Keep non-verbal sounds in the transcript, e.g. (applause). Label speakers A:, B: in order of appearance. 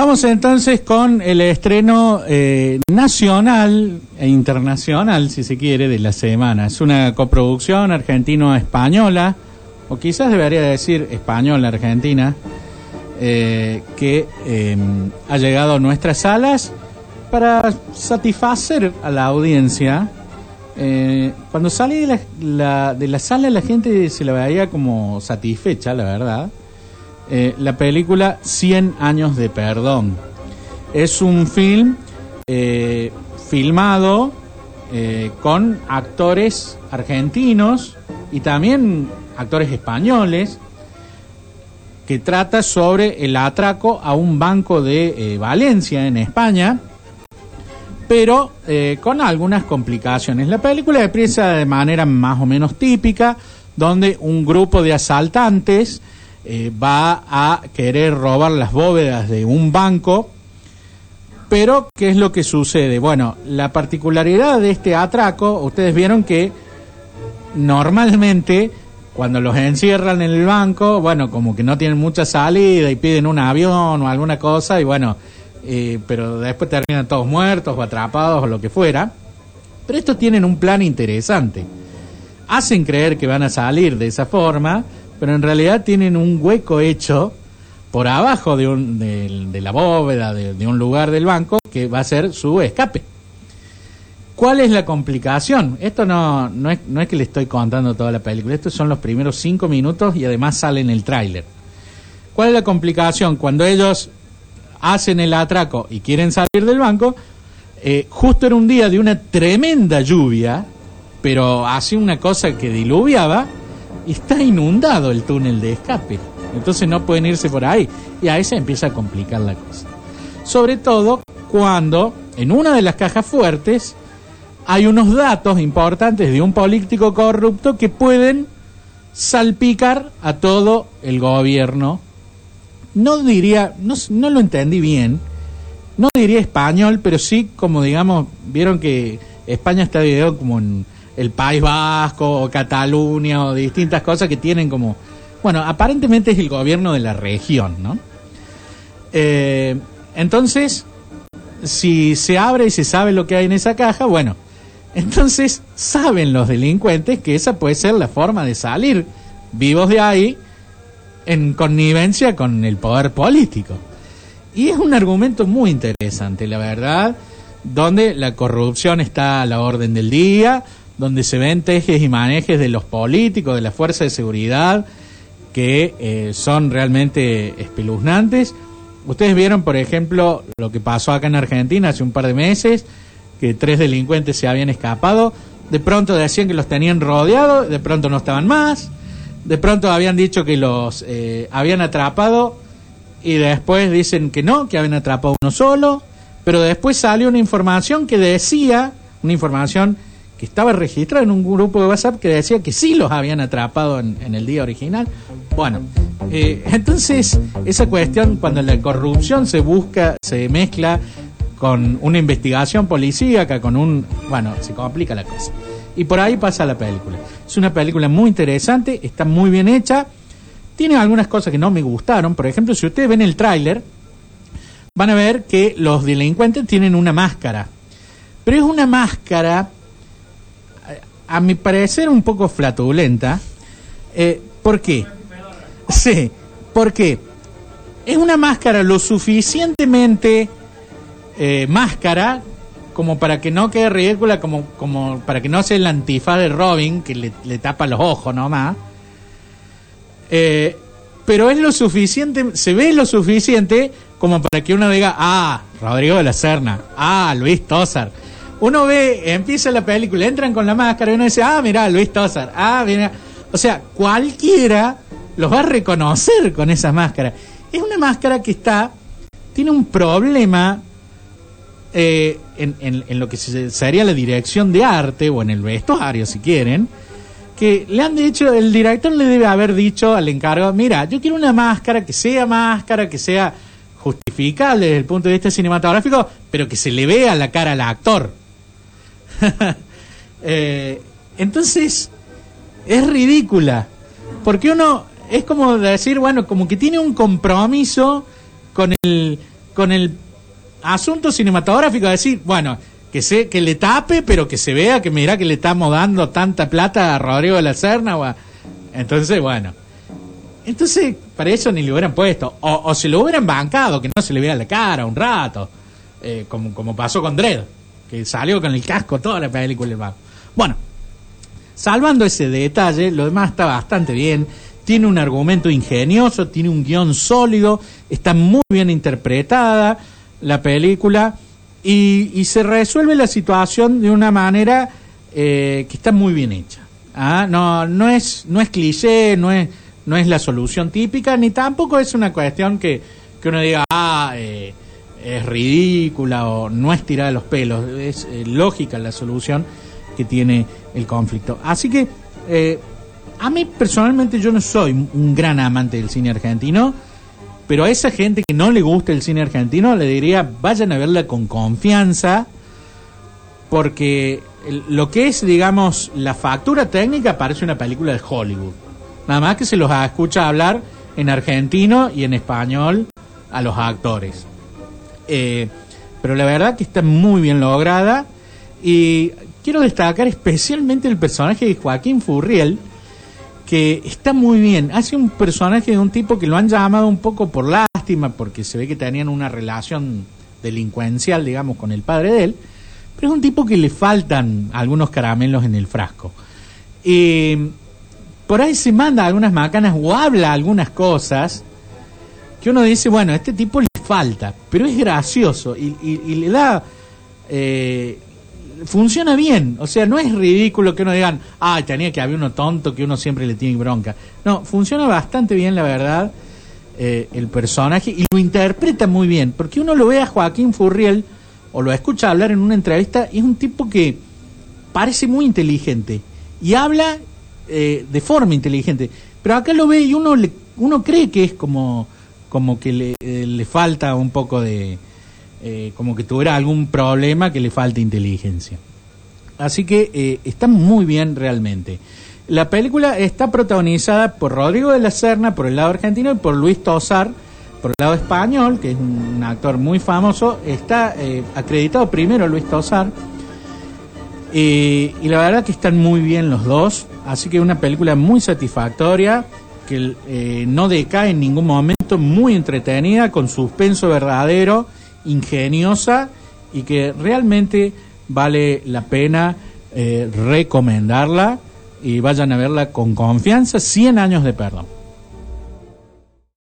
A: Vamos entonces con el estreno eh, nacional e internacional, si se quiere, de la semana. Es una coproducción argentino-española, o quizás debería decir española-argentina, eh, que eh, ha llegado a nuestras salas para satisfacer a la audiencia. Eh, cuando salí de la- de la sala la gente se la veía como satisfecha, la verdad. Eh, la película 100 años de perdón. Es un film eh, filmado eh, con actores argentinos y también actores españoles que trata sobre el atraco a un banco de Valencia en España pero con algunas complicaciones. La película empieza de manera más o menos típica, donde un grupo de asaltantes eh, va a querer robar las bóvedas de un banco, pero ¿qué es lo que sucede? Bueno, la particularidad de este atraco, ustedes vieron que normalmente cuando los encierran en el banco, bueno, como que no tienen mucha salida y piden un avión o alguna cosa y bueno, eh, pero después terminan todos muertos o atrapados o lo que fuera. Pero estos tienen un plan interesante. Hacen creer que van a salir de esa forma, pero en realidad tienen un hueco hecho por abajo de, un, de, la bóveda, de, un lugar del banco, que va a ser su escape. ¿Cuál es la complicación? Esto no, no, es, no es que le estoy contando toda la película, estos son los primeros cinco minutos y además sale en el tráiler. ¿Cuál es la complicación? Cuando ellos hacen el atraco y quieren salir del banco, eh, justo era un día de una tremenda lluvia, pero hace una cosa que diluviaba, está inundado el túnel de escape. Entonces no pueden irse por ahí. Y ahí se empieza a complicar la cosa. Sobre todo cuando en una de las cajas fuertes hay unos datos importantes de un político corrupto que pueden salpicar a todo el gobierno. No diría, no, no lo entendí bien, no diría español, pero sí como digamos, vieron que España está dividido como en el País Vasco o Cataluña o distintas cosas que tienen como, bueno, aparentemente es el gobierno de la región, ¿no? Eh, entonces, si se abre y se sabe lo que hay en esa caja, bueno, entonces saben los delincuentes que esa puede ser la forma de salir vivos de ahí en connivencia con el poder político. Y es un argumento muy interesante, la verdad, donde la corrupción está a la orden del día, donde se ven tejes y manejes de los políticos, de la fuerza de seguridad, que eh, son realmente espeluznantes. Ustedes vieron, por ejemplo, lo que pasó acá en Argentina hace un par de meses, que tres delincuentes se habían escapado, de pronto decían que los tenían rodeados, de pronto no estaban más, de pronto habían dicho que los eh, habían atrapado y después dicen que no, que habían atrapado uno solo, pero después salió una información que decía, una información que estaba registrada en un grupo de WhatsApp que decía que sí los habían atrapado en, en el día original. Bueno, eh, entonces esa cuestión cuando la corrupción se busca, se mezcla con una investigación policíaca, con un... Bueno, se complica la cosa. Y por ahí pasa la película. Es una película muy interesante, está muy bien hecha, tiene algunas cosas que no me gustaron. Por ejemplo, si ustedes ven el tráiler, van a ver que los delincuentes tienen una máscara. Pero es una máscara, a- mi parecer, un poco flatulenta. Eh, ¿Por qué? Sí, porque es una máscara lo suficientemente eh, máscara como para que no quede ridícula, como, como para que no sea el antifaz de Robin que le, le tapa los ojos nomás. Eh, pero es lo suficiente, se ve lo suficiente como para que uno diga, ah, Rodrigo de la Serna, ah, Luis Tosar. Uno ve, empieza la película, entran con la máscara y uno dice, ah, mira, Luis Tosar, ah, mira. O sea, cualquiera los va a reconocer con esa máscara. Es una máscara que está, tiene un problema eh, en, lo que se- sería la dirección de arte o en el vestuario, si quieren, que le han dicho, el director le debe haber dicho al encargado, mira, yo quiero una máscara que sea máscara, que sea justificable desde el punto de vista cinematográfico, pero que se le vea la cara al actor. (laughs) Eh, entonces, es ridícula, porque uno es como decir, bueno, como que tiene un compromiso con el con el asunto cinematográfico, decir, bueno, que se, que le tape, pero que se vea que mira que le estamos dando tanta plata a Rodrigo de la Serna. Entonces, bueno. Entonces, para eso ni le hubieran puesto. O, o se lo hubieran bancado, que no se le vea la cara un rato. Eh, como, como pasó con Dredd, que salió con el casco toda la película. Bueno, salvando ese detalle, lo demás está bastante bien. Tiene un argumento ingenioso, tiene un guion sólido, está muy bien interpretada la película y, se resuelve la situación de una manera eh, que está muy bien hecha. ¿ah? No, no, es, no es cliché, no es, no es la solución típica, ni tampoco es una cuestión que, que uno diga, ah, eh, es ridícula o no es tirada de los pelos, es eh, lógica la solución que tiene el conflicto. Así que a mí personalmente yo no soy un gran amante del cine argentino, pero a esa gente que no le gusta el cine argentino le diría, vayan a verla con confianza, porque lo que es, digamos, la factura técnica parece una película de Hollywood. Nada más que se los escucha hablar en argentino y en español a los actores. Eh, pero la verdad que está muy bien lograda y quiero destacar especialmente el personaje de Joaquín Furriel, que está muy bien. Hace un personaje de un tipo que lo han llamado un poco por lástima, porque se ve que tenían una relación delincuencial, digamos, con el padre de él, pero es un tipo que le faltan algunos caramelos en el frasco. y por ahí se manda algunas macanas o habla algunas cosas que uno dice, bueno, este tipo falta, pero es gracioso y, le da... Eh, funciona bien. O sea, no es ridículo que uno digan, ah, tenía que haber uno tonto que uno siempre le tiene bronca. No, funciona bastante bien, la verdad, eh, el personaje y lo interpreta muy bien. Porque uno lo ve a Joaquín Furriel o lo escucha hablar en una entrevista y es un tipo que parece muy inteligente y habla eh, de forma inteligente. Pero acá lo ve y uno, le, uno cree que es como, como que le, eh, le falta un poco de eh, como que tuviera algún problema que le falte inteligencia. Así que eh, está muy bien realmente. La película está protagonizada por Rodrigo de la Serna por el lado argentino y por Luis Tosar por el lado español, que es un actor muy famoso. Está eh, acreditado primero Luis Tosar. y la verdad que están muy bien los dos. Así que una película muy satisfactoria, que no decae en ningún momento, muy entretenida, con suspenso verdadero ingeniosa y que realmente vale la pena eh, recomendarla y vayan a verla con confianza, 100 años de perdón.